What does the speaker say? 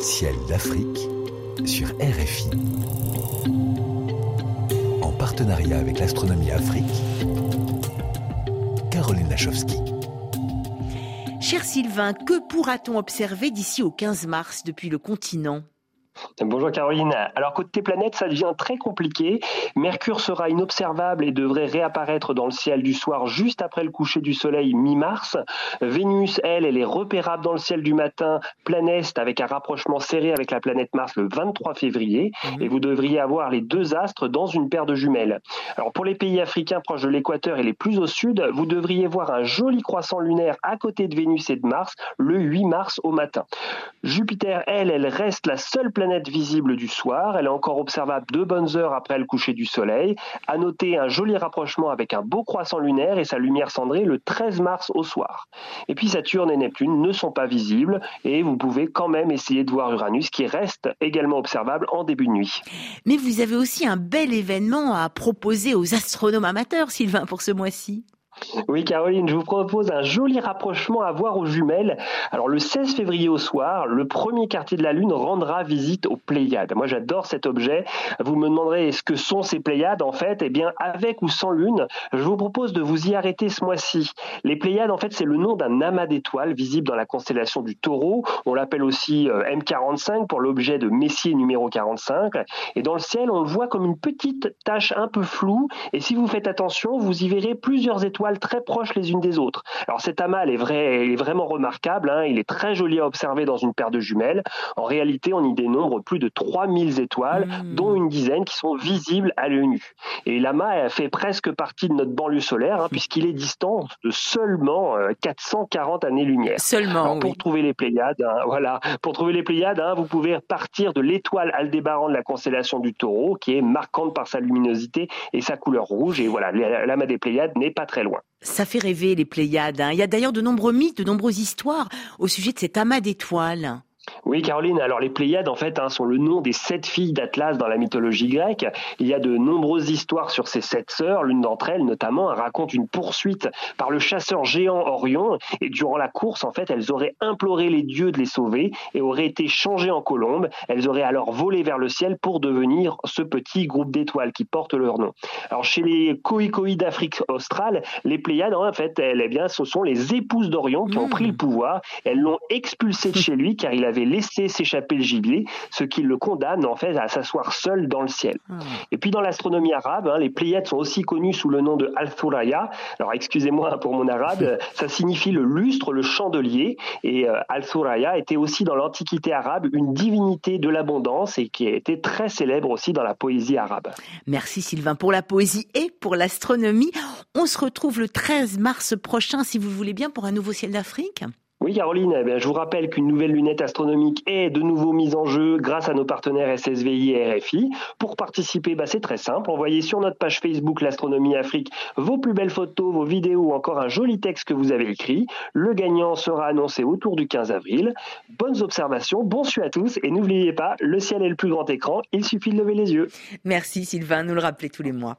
Ciel d'Afrique sur RFI. En partenariat avec l'Astronomie Afrique, Caroline Lachowski. Cher Sylvain, que pourra-t-on observer d'ici au 15 mars depuis le continent? Bonjour Caroline. Alors côté planète, ça devient très compliqué. Mercure sera inobservable et devrait réapparaître dans le ciel du soir juste après le coucher du soleil mi-mars. Vénus, elle, elle est repérable dans le ciel du matin, plein est, avec un rapprochement serré avec la planète Mars le 23 février. Mhm. Et vous devriez avoir les deux astres dans une paire de jumelles. Alors pour les pays africains proches de l'équateur et les plus au sud, vous devriez voir un joli croissant lunaire à côté de Vénus et de Mars le 8 mars au matin. Jupiter, elle, elle reste la seule planète visible du soir. Elle est encore observable deux bonnes heures après le coucher du soleil. À noter un joli rapprochement avec un beau croissant lunaire et sa lumière cendrée le 13 mars au soir. Et puis Saturne et Neptune ne sont pas visibles et vous pouvez quand même essayer de voir Uranus qui reste également observable en début de nuit. Mais vous avez aussi un bel événement à proposer aux astronomes amateurs, Sylvain, pour ce mois-ci. Oui, Caroline, je vous propose un joli rapprochement à voir aux jumelles. Alors, le 16 février au soir, le premier quartier de la Lune rendra visite aux Pléiades. Moi, j'adore cet objet. Vous me demanderez ce que sont ces Pléiades, en fait. Eh bien, avec ou sans Lune, je vous propose de vous y arrêter ce mois-ci. Les Pléiades, en fait, c'est le nom d'un amas d'étoiles visible dans la constellation du Taureau. On l'appelle aussi euh, M45 pour l'objet de Messier numéro 45. Et dans le ciel, on le voit comme une petite tache un peu floue. Et si vous faites attention, vous y verrez plusieurs étoiles très proches les unes des autres. Alors cet amas est, vrai, est vraiment remarquable, hein. il est très joli à observer dans une paire de jumelles. En réalité, on y dénombre plus de 3000 étoiles, hmm. dont une dizaine qui sont visibles à l'œil nu. Et l'amas fait presque partie de notre banlieue solaire, hein, puisqu'il est distant de seulement 440 euh, années-lumière. Seulement, Pour trouver les Pléiades, hein, voilà, pour trouver les Pléiades, vous pouvez partir de l'étoile Aldébaran de la constellation du Taureau, qui est marquante par sa luminosité et sa couleur rouge. Et voilà, l'amas des Pléiades n'est pas très loin. Ça fait rêver les Pléiades. Hein. Il y a d'ailleurs de nombreux mythes, de nombreuses histoires au sujet de cet amas d'étoiles. Oui, Caroline. Alors les Pléiades, en fait, hein, sont le nom des sept filles d'Atlas dans la mythologie grecque. Il y a de nombreuses histoires sur ces sept sœurs. L'une d'entre elles, notamment, raconte une poursuite par le chasseur géant Orion. Et durant la course, en fait, elles auraient imploré les dieux de les sauver et auraient été changées en colombes. Elles auraient alors volé vers le ciel pour devenir ce petit groupe d'étoiles qui porte leur nom. Alors chez les Khoïkoi d'Afrique australe, les Pléiades, en fait, elles, eh bien, ce sont les épouses d'Orion qui ont pris le pouvoir. Elles l'ont expulsé de chez lui car il avait laissé s'échapper le gibier, ce qui le condamne en fait à s'asseoir seul dans le ciel. Ah. Et puis dans l'astronomie arabe, hein, les Pléiades sont aussi connues sous le nom de Al-Thuraya. Alors excusez-moi pour mon arabe, ça signifie le lustre, le chandelier. Et euh, Al-Thuraya était aussi dans l'Antiquité arabe une divinité de l'abondance et qui a été très célèbre aussi dans la poésie arabe. Merci Sylvain pour la poésie et pour l'astronomie. On se retrouve le 13 mars prochain, si vous voulez bien, pour un nouveau ciel d'Afrique. Caroline, eh je vous rappelle qu'une nouvelle lunette astronomique est de nouveau mise en jeu grâce à nos partenaires SSVI et RFI. Pour participer, bah, c'est très simple. Envoyez sur notre page Facebook L'Astronomie Afrique vos plus belles photos, vos vidéos ou encore un joli texte que vous avez écrit. Le gagnant sera annoncé autour du 15 avril. Bonnes observations, bon suite à tous et n'oubliez pas, le ciel est le plus grand écran, il suffit de lever les yeux. Merci Sylvain, nous le rappeler tous les mois.